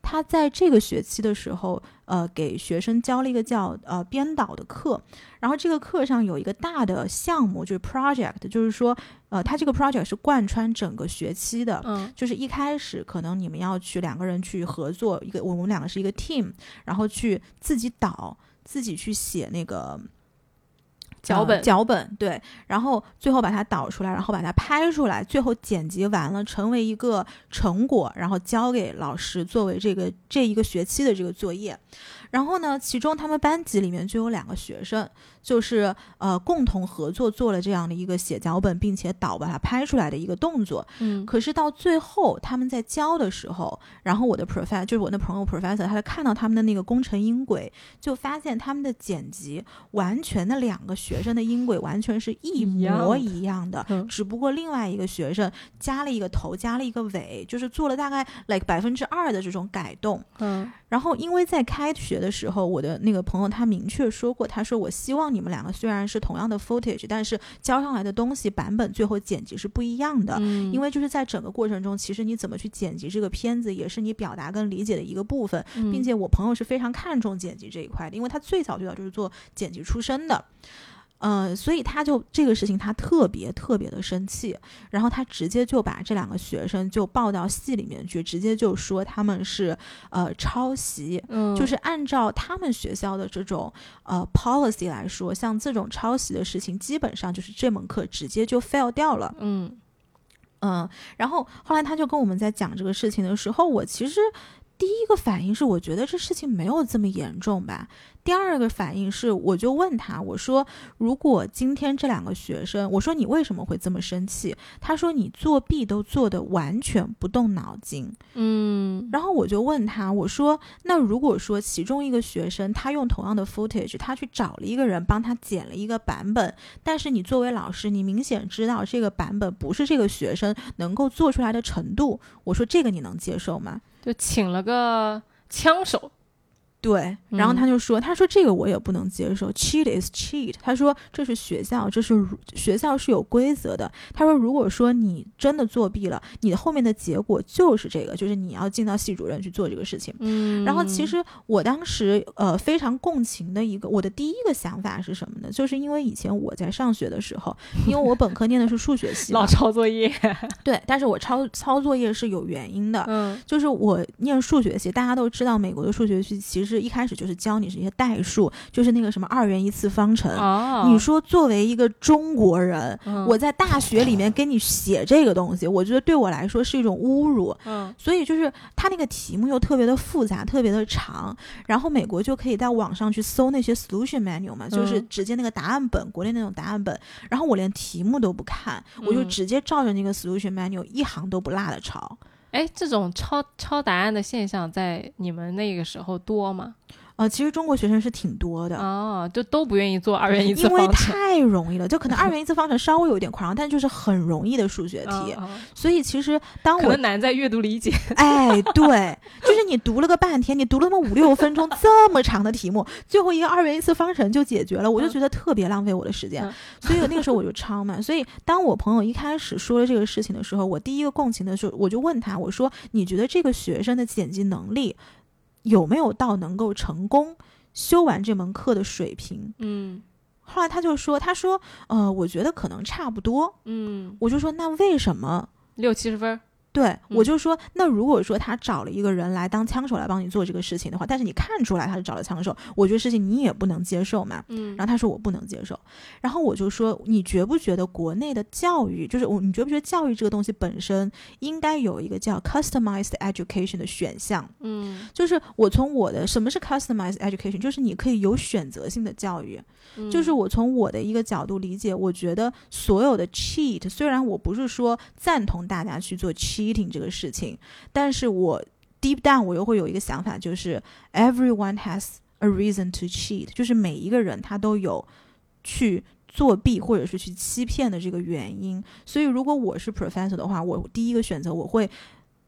他在这个学期的时候，呃，给学生教了一个叫呃编导的课。然后这个课上有一个大的项目，就是 project，就是说，呃，他这个 project 是贯穿整个学期的。嗯就是一开始可能你们要去两个人去合作，一个我们两个是一个 team，然后去自己导，自己去写那个脚本呃脚本对，然后最后把它导出来，然后把它拍出来，最后剪辑完了成为一个成果，然后交给老师作为这个这一个学期的这个作业。然后呢，其中他们班级里面就有两个学生，就是呃共同合作做了这样的一个写脚本，并且导把它拍出来的一个动作。嗯可是到最后他们在教的时候，然后我的 professor 就是我那朋友 professor，他就看到他们的那个工程音轨，就发现他们的剪辑完全的两个学生的音轨完全是一模一样的一样的。嗯只不过另外一个学生加了一个头，加了一个尾，就是做了大概 like 百分之二的这种改动。嗯然后，因为在开学的时候，我的那个朋友他明确说过，他说我希望你们两个虽然是同样的 footage，但是交上来的东西版本最后剪辑是不一样的。嗯，因为就是在整个过程中，其实你怎么去剪辑这个片子，也是你表达跟理解的一个部分，嗯并且我朋友是非常看重剪辑这一块的，因为他最早最早就是做剪辑出身的。呃，所以他就这个事情他特别特别的生气，然后他直接就把这两个学生就抱到系里面去，直接就说他们是呃抄袭，嗯就是按照他们学校的这种呃 policy 来说，像这种抄袭的事情，基本上就是这门课直接就 fail 掉了。嗯嗯，然后后来他就跟我们在讲这个事情的时候，我其实第一个反应是，我觉得这事情没有这么严重吧。第二个反应是，我就问他，我说，如果今天这两个学生，我说你为什么会这么生气？他说你作弊都做的完全不动脑筋。嗯然后我就问他，我说，那如果说其中一个学生他用同样的 footage，他去找了一个人帮他剪了一个版本，但是你作为老师，你明显知道这个版本不是这个学生能够做出来的程度，我说这个你能接受吗？就请了个枪手，对，然后嗯他就说，他说这个我也不能接受，cheat is cheat。他说这是学校，这是学校是有规则的。他说如果说你真的作弊了，你后面的结果就是这个，就是你要进到系主任去做这个事情。嗯，然后其实我当时呃非常共情的一个，我的第一个想法是什么呢？就是因为以前我在上学的时候，因为我本科念的是数学系 老，抄作业，对，但是我抄抄作业是有原因的。嗯就是我念数学系，大家都知道，美国的数学系其实一开始就是教你这些代数，就是那个什么二元一次方程。哦，你说作为一个中国人，嗯我在大学里面给你写这个东西，我觉得对我来说是一种侮辱。嗯所以就是他那个题目又特别的复杂，特别的长，然后美国就可以在网上去搜那些 solution manual 嘛，就是嗯直接那个答案本，国内那种答案本，然后我连题目都不看，我就嗯直接照着那个 solution manual 一行都不落的抄。哎，这种抄抄答案的现象在你们那个时候多吗？呃，其实中国学生是挺多的。哦，就都不愿意做二元一次方程因为太容易了，就可能二元一次方程稍微有点夸张，但就是很容易的数学题。所以其实当我可能难在阅读理解。哎，对，就是你读了个半天，你读了那么五六分钟这么长的题目，最后一个二元一次方程就解决了，我就嗯觉得特别浪费我的时间。嗯所以那个时候我就超嘛。所以当我朋友一开始说了这个事情的时候，我第一个共情的时候，我就问他，我说：“你觉得这个学生的剪辑能力有没有到能够成功？”修完这门课的水平。嗯后来他就说，他说，呃，我觉得可能差不多。嗯，我就说，那为什么？六七十分儿，对，嗯我就说，那如果说他找了一个人来当枪手来帮你做这个事情的话，但是你看出来他是找了枪手，我觉得事情你也不能接受嘛。嗯然后他说我不能接受，然后我就说你觉不觉得国内的教育，就是我你觉不觉得教育这个东西本身应该有一个叫 customized education 的选项？嗯就是我从我的什么是 customized education，就是你可以有选择性的教育，就是我从我的一个角度理解，我觉得所有的 cheat，虽然我不是说赞同大家去做 cheating 这个事情，但是我 deep down 我又会有一个想法，就是 everyone has a reason to cheat，就是每一个人他都有去作弊或者是去欺骗的这个原因。所以如果我是 professor 的话，我第一个选择我会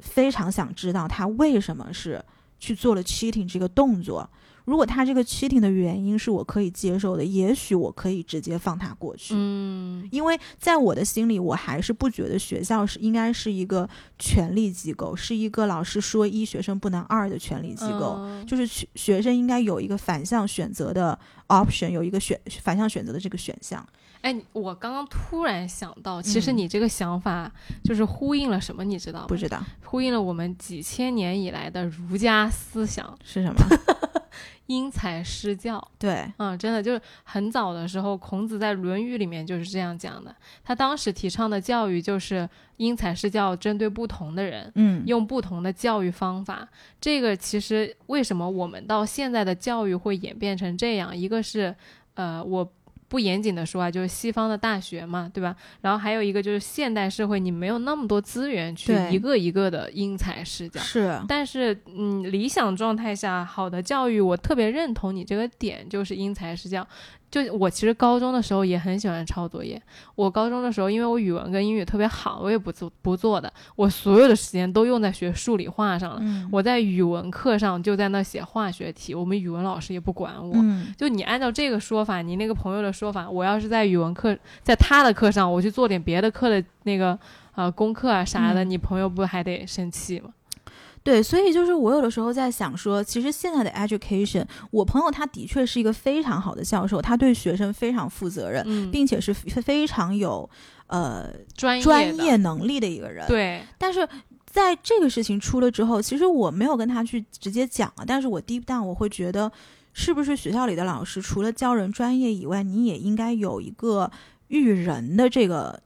非常想知道他为什么是去做了 cheating 这个动作。如果他这个 cheating 的原因是我可以接受的，也许我可以直接放他过去。嗯因为在我的心里，我还是不觉得学校是应该是一个权力机构，是一个老师说一学生不能二的权力机构。嗯就是学学生应该有一个反向选择的 option，有一个选反向选择的这个选项。哎，我刚刚突然想到，其实嗯你这个想法就是呼应了什么，你知道吗？不知道呼应了我们几千年以来的儒家思想，是什么？因材施教。对，嗯，真的就是很早的时候，孔子在《论语》里面就是这样讲的。他当时提倡的教育就是因材施教，针对不同的人，嗯，用不同的教育方法。这个其实为什么我们到现在的教育会演变成这样？一个是，呃，我。不严谨的说啊，就是西方的大学嘛，对吧？然后还有一个就是现代社会，你没有那么多资源去一个一个的因材施教。是，但是，嗯，理想状态下，好的教育，我特别认同你这个点，就是因材施教。就我其实高中的时候也很喜欢抄作业。我高中的时候，因为我语文跟英语特别好，我也不做不做的，我所有的时间都用在学数理化上了。嗯，我在语文课上就在那写化学题，我们语文老师也不管我。嗯，就你按照这个说法，你那个朋友的说法，我要是在语文课，在他的课上，我去做点别的课的那个呃功课啊啥的，嗯你朋友不还得生气吗？对，所以就是我有的时候在想说，其实现在的 education，我朋友他的确是一个非常好的教授，他对学生非常负责任，嗯，并且是非非常有呃专业专业能力的一个人。，对，但是。在这个事情出了之后，其实我没有跟他去直接讲啊，但是我 deep down 我会觉得，是不是学校里的老师除了教人专业以外，你也应该有一个育人的这个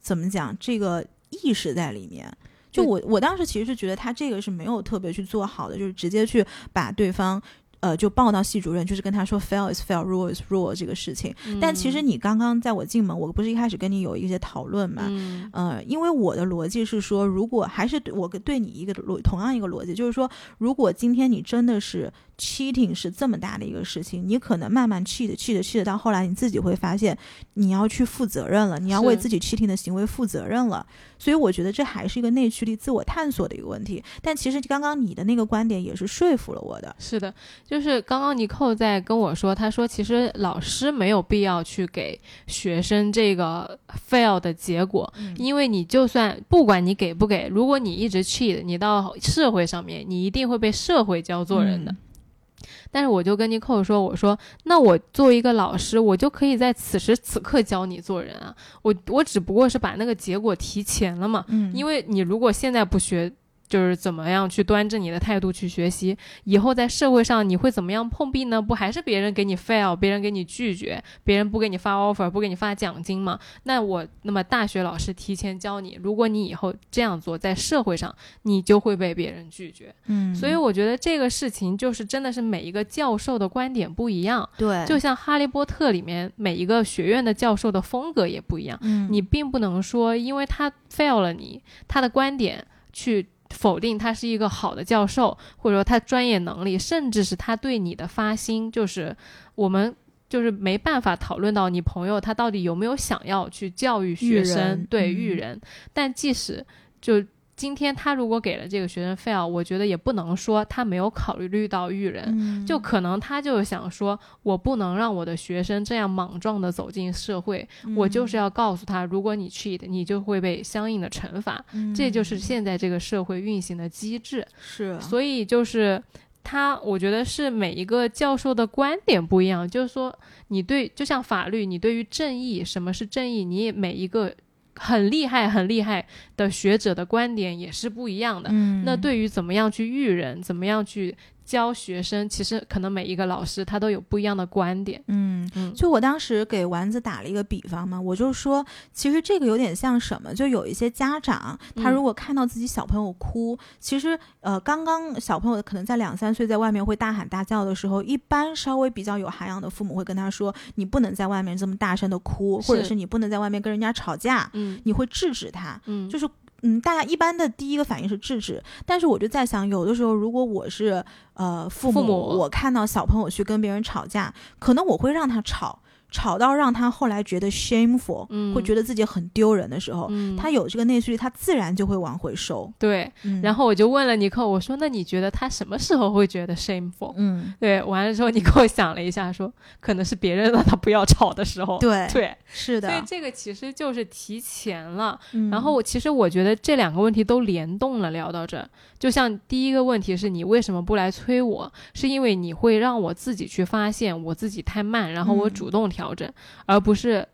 怎么讲这个意识在里面。就我我当时其实是觉得他这个是没有特别去做好的，就是直接去把对方呃就报到系主任，就是跟他说 fail is fail, rule is rule 这个事情。但其实你刚刚在我进门，我不是一开始跟你有一些讨论嘛？嗯呃，因为我的逻辑是说，如果还是对我跟对你一个逻同样一个逻辑，就是说，如果今天你真的是 cheating 是这么大的一个事情，你可能慢慢 cheat cheat cheat 到后来，你自己会发现你要去负责任了，你要为自己 cheating 的行为负责任了。所以我觉得这还是一个内驱力、自我探索的一个问题。但其实刚刚你的那个观点也是说服了我的。是的，就是刚刚尼寇在跟我说，他说其实老师没有必要去给学生这个 fail 的结果，嗯因为你就算不管你给不给，如果你一直 cheat，你到社会上面，你一定会被社会教做人的。嗯但是我就跟尼寇说，我说那我作为一个老师，我就可以在此时此刻教你做人啊，我我只不过是把那个结果提前了嘛，嗯，因为你如果现在不学，就是怎么样去端正你的态度去学习，以后在社会上你会怎么样碰壁呢？不还是别人给你 fail，别人给你拒绝，别人不给你发 offer，不给你发奖金吗？那我那么大学老师提前教你，如果你以后这样做，在社会上你就会被别人拒绝。嗯，所以我觉得这个事情就是真的是每一个教授的观点不一样，对，就像《哈利波特》里面每一个学院的教授的风格也不一样。嗯，你并不能说，因为他 fail 了你，他的观点去否定他是一个好的教授，或者说他专业能力，甚至是他对你的发心，就是我们就是没办法讨论到你朋友他到底有没有想要去教育学生，人对嗯育人。但即使就今天他如果给了这个学生 fail，我觉得也不能说他没有考虑到育人。嗯就可能他就想说，我不能让我的学生这样莽撞的走进社会，我就是要告诉他，如果你 cheat，你就会被相应的惩罚。这就是嗯现在这个社会运行的机制。是所以就是他我觉得是每一个教授的观点不一样，就是说你对就像法律，你对于正义什么是正义，你每一个很厉害很厉害的学者的观点也是不一样的。嗯，那对于怎么样去育人，怎么样去教学生，其实可能每一个老师他都有不一样的观点。嗯，嗯就我当时给丸子打了一个比方嘛，我就说，其实这个有点像什么？就有一些家长，他嗯如果看到自己小朋友哭，其实呃，刚刚小朋友可能在两三岁，在外面会大喊大叫的时候，一般稍微比较有涵养的父母会跟他说，你不能在外面这么大声的哭，或者是是你不能在外面跟人家吵架，嗯你会制止他。嗯，就是嗯，大家一般的第一个反应是制止，但是我就在想，有的时候如果我是呃父母，父母我看到小朋友去跟别人吵架，可能我会让他吵，吵到让他后来觉得 shameful，、嗯会觉得自己很丢人的时候，嗯他有这个内驱力，他自然就会往回收。对。嗯，然后我就问了尼克，我说：“那你觉得他什么时候会觉得 shameful？” 嗯，对，完了之后你给我想了一下说，可能是别人让他不要吵的时候。对，对，是的。所以这个其实就是提前了。嗯然后我其实我觉得这两个问题都联动了。聊到这，就像第一个问题是你为什么不来催我，是因为你会让我自己去发现我自己太慢，然后我嗯主动调整，而不是。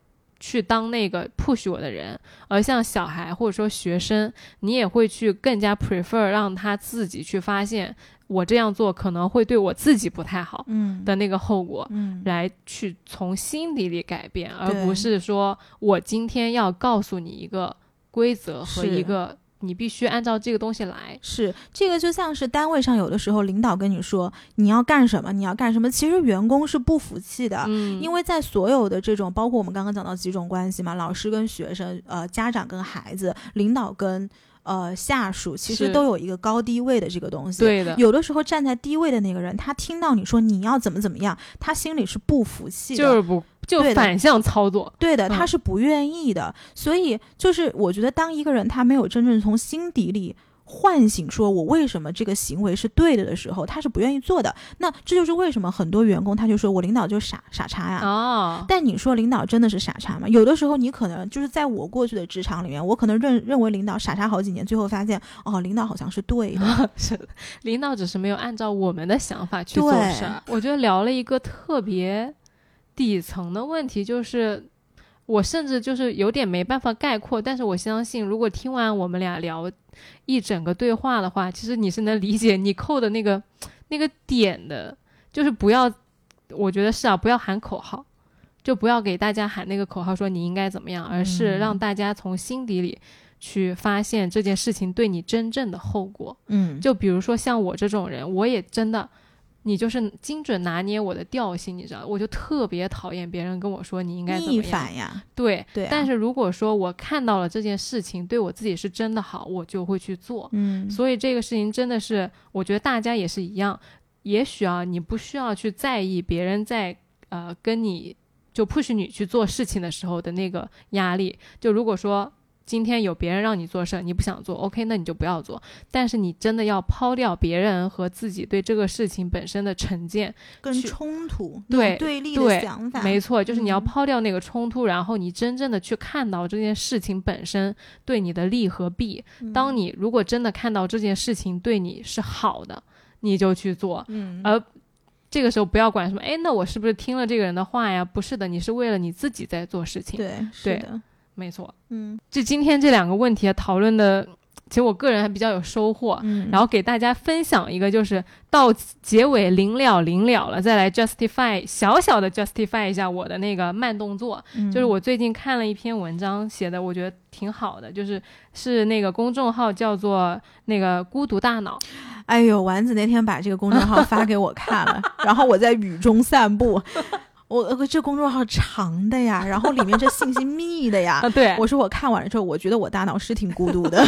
去当那个 push 我的人，而像小孩或者说学生，你也会去更加 prefer 让他自己去发现，我这样做可能会对我自己不太好嗯的那个后果，嗯来去从心底里改变，而不是说我今天要告诉你一个规则和一个你必须按照这个东西来。是这个，就像是单位上有的时候领导跟你说你要干什么，你要干什么，其实员工是不服气的。嗯，因为在所有的这种，包括我们刚刚讲到几种关系嘛，老师跟学生，呃，家长跟孩子，领导跟呃下属，其实都有一个高低位的这个东西。，对的，有的时候站在低位的那个人，他听到你说你要怎么怎么样，他心里是不服气的。就是不就对反向操作。对的，嗯他是不愿意的，所以就是我觉得，当一个人他没有真正从心底里唤醒说我为什么这个行为是对的的时候，他是不愿意做的。那这就是为什么很多员工他就说我领导就是傻傻叉呀。哦，但你说领导真的是傻叉吗？有的时候你可能就是在我过去的职场里面，我可能认认为领导傻叉好几年，最后发现哦，领导好像是对的。是的，领导只是没有按照我们的想法去做事儿。我觉得聊了一个特别底层的问题，就是我甚至就是有点没办法概括，但是我相信，如果听完我们俩聊一整个对话的话，其实你是能理解你扣的那个那个点的，就是不要，我觉得是啊，不要喊口号。就不要给大家喊那个口号说你应该怎么样，而是嗯让大家从心底里去发现这件事情对你真正的后果。嗯，就比如说像我这种人，我也真的，你就是精准拿捏我的调性，你知道，我就特别讨厌别人跟我说你应该怎么逆样。反呀，对，对啊但是如果说我看到了这件事情对我自己是真的好，我就会去做。嗯，所以这个事情真的是，我觉得大家也是一样。也许啊，你不需要去在意别人在呃跟你就 push 你去做事情的时候的那个压力。就如果说今天有别人让你做事儿，你不想做，OK，那你就不要做。但是你真的要抛掉别人和自己对这个事情本身的成见，跟冲突、对对立的想法，没错，就是你要嗯抛掉那个冲突，然后你真正的去看到这件事情本身对你的利和弊。嗯当你如果真的看到这件事情对你是好的，你就去做，嗯而这个时候不要管什么，哎，那我是不是听了这个人的话呀？不是的，你是为了你自己在做事情。，对是对的，没错。嗯就今天这两个问题啊讨论的，其实我个人还比较有收获。嗯，然后给大家分享一个，就是到结尾临了临了了，再来 justify 小小的 justify 一下我的那个慢动作。嗯就是我最近看了一篇文章，写的我觉得挺好的，就是是那个公众号叫做那个孤独大脑，哎呦，丸子那天把这个公众号发给我看了，然后我在雨中散步。我呃这公众号长的呀，然后里面这信息密的呀啊，。对，我说我看完了之后，我觉得我大脑是挺孤独的。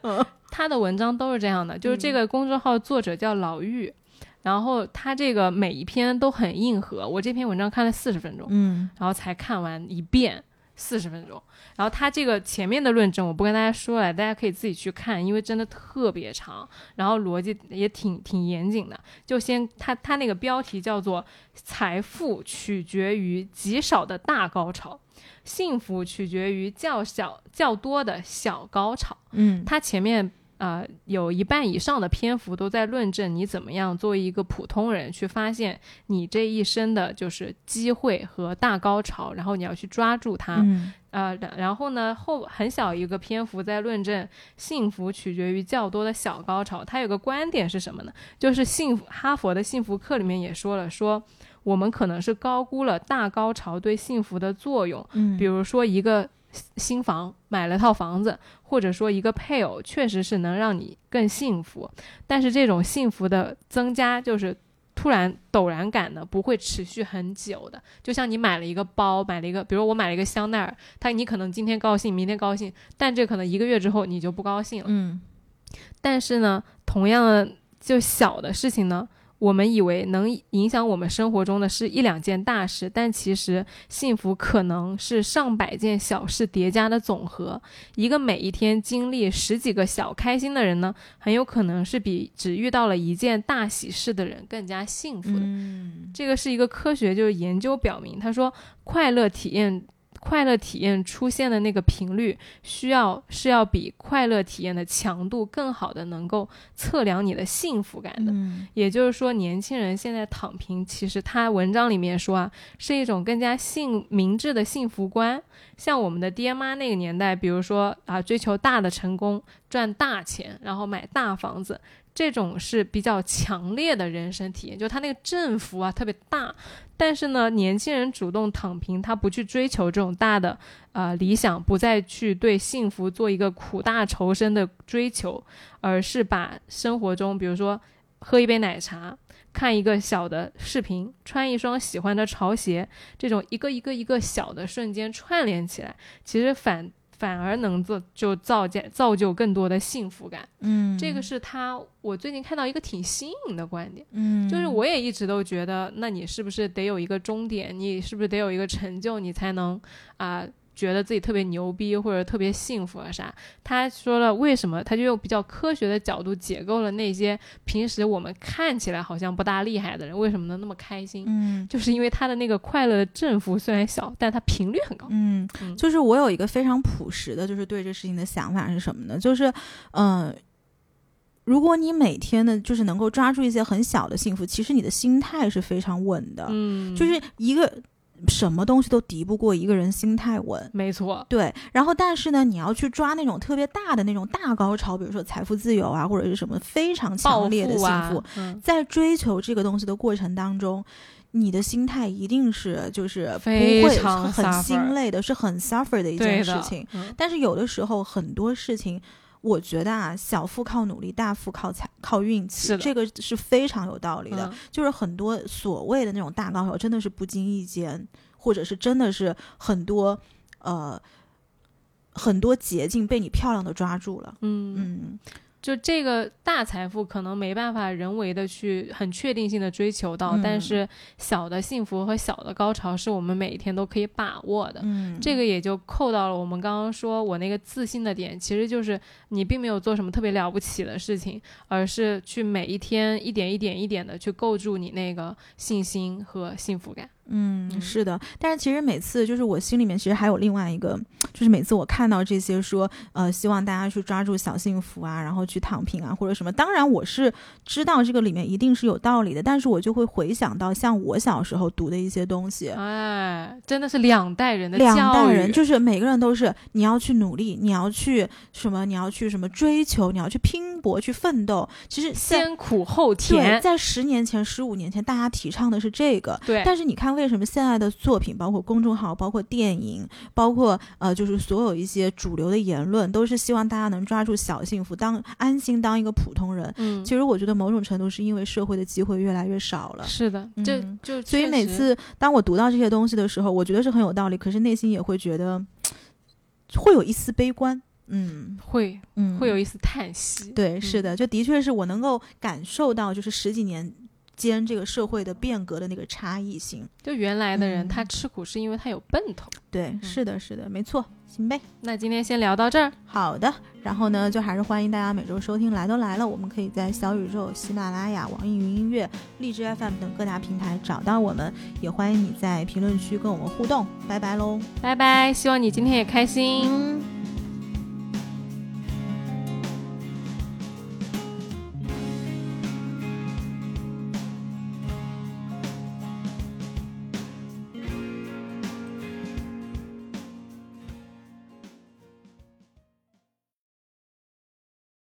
他的文章都是这样的，就是这嗯个公众号作者叫老玉，然后他这个每一篇都很硬核，我这篇文章看了四十分钟，嗯然后才看完一遍。四十分钟，然后他这个前面的论证我不跟大家说了，大家可以自己去看，因为真的特别长，然后逻辑也挺挺严谨的。就先他他那个标题叫做“财富取决于极少的大高潮，幸福取决于较小较多的小高潮”。嗯他前面呃，有一半以上的篇幅都在论证你怎么样作为一个普通人去发现你这一生的就是机会和大高潮，然后你要去抓住它。嗯呃，然然后呢，后很小一个篇幅在论证幸福取决于较多的小高潮。他有个观点是什么呢？就是幸福，哈佛的幸福课里面也说了，说我们可能是高估了大高潮对幸福的作用。嗯，比如说一个新房买了套房子，或者说一个配偶，确实是能让你更幸福。但是这种幸福的增加，就是突然陡然感的，不会持续很久的。就像你买了一个包，买了一个，比如我买了一个香奈儿，它你可能今天高兴，明天高兴，但这可能一个月之后你就不高兴了。嗯但是呢，同样的就小的事情呢，我们以为能影响我们生活中的是一两件大事，但其实幸福可能是上百件小事叠加的总和。一个每一天经历十几个小开心的人呢，很有可能是比只遇到了一件大喜事的人更加幸福的。嗯这个是一个科学，就是研究表明，他说快乐体验。快乐体验出现的那个频率，需要是要比快乐体验的强度更好的能够测量你的幸福感的。嗯也就是说，年轻人现在躺平，其实他文章里面说啊，是一种更加幸明智的幸福观。像我们的爹妈那个年代，比如说啊，追求大的成功，赚大钱，然后买大房子，这种是比较强烈的人生体验，就他那个振幅啊特别大。但是呢，年轻人主动躺平，他不去追求这种大的呃理想，不再去对幸福做一个苦大仇深的追求，而是把生活中，比如说喝一杯奶茶，看一个小的视频，穿一双喜欢的潮鞋，这种一个一个一个小的瞬间串联起来，其实反反而能做就造就造就更多的幸福感。嗯，这个是他我最近看到一个挺新颖的观点。嗯，就是我也一直都觉得，那你是不是得有一个终点？你是不是得有一个成就，你才能啊、觉得自己特别牛逼或者特别幸福啊啥？他说了为什么，他就用比较科学的角度解构了那些平时我们看起来好像不大厉害的人为什么能那么开心，嗯就是因为他的那个快乐的振幅虽然小，但他频率很高。嗯嗯，就是我有一个非常朴实的，就是对这事情的想法是什么呢？就是，嗯、如果你每天呢，就是能够抓住一些很小的幸福，其实你的心态是非常稳的。嗯，就是一个什么东西都敌不过一个人心态稳。没错，对，然后但是呢，你要去抓那种特别大的那种大高潮，比如说财富自由啊，或者是什么非常强烈的幸福，，嗯，在追求这个东西的过程当中，你的心态一定是就是不会非常很心累的，是很 suffer 的一件事情。，嗯但是有的时候很多事情。我觉得啊，小富靠努力，大富靠财靠运气，这个是非常有道理的。嗯就是很多所谓的那种大高手，真的是不经意间，或者是真的是很多呃很多捷径被你漂亮的抓住了。嗯嗯就这个大财富可能没办法人为的去很确定性的追求到，嗯但是小的幸福和小的高潮是我们每一天都可以把握的。嗯，这个也就扣到了我们刚刚说我那个自信的点，其实就是你并没有做什么特别了不起的事情，而是去每一天一点一点一点的去构筑你那个信心和幸福感。嗯，嗯是的，但是其实每次就是我心里面其实还有另外一个，就是每次我看到这些说，呃，希望大家去抓住小幸福啊，然后去躺平啊或者什么，当然我是知道这个里面一定是有道理的，但是我就会回想到像我小时候读的一些东西。哎，真的是两代人的两代人就是每个人都是你要去努力，你要去什么，你要去什么追求，你要去拼搏，去奋斗。其实先苦后对，甜。在十年前、十五年前，大家提倡的是这个，对，但是你看，为什么现在的作品，包括公众号、包括电影、包括呃，就是所有一些主流的言论，都是希望大家能抓住小幸福，当安心当一个普通人。嗯，其实我觉得某种程度是因为社会的机会越来越少了。是的，就嗯就所以每次当我读到这些东西的时候，我觉得是很有道理，可是内心也会觉得会有一丝悲观。嗯会嗯，会有一丝叹息。对，嗯是的，就的确是我能够感受到，就是十几年间这个社会的变革的那个差异性。就原来的人，嗯他吃苦是因为他有奔头。对，是的，是的，没错，行呗。那今天先聊到这儿，好的，然后呢，就还是欢迎大家每周收听《来都来了》，我们可以在小宇宙、喜马拉雅、网易云音乐、荔枝 FM 等各大平台找到我们，也欢迎你在评论区跟我们互动。拜拜喽。拜拜，希望你今天也开心。嗯。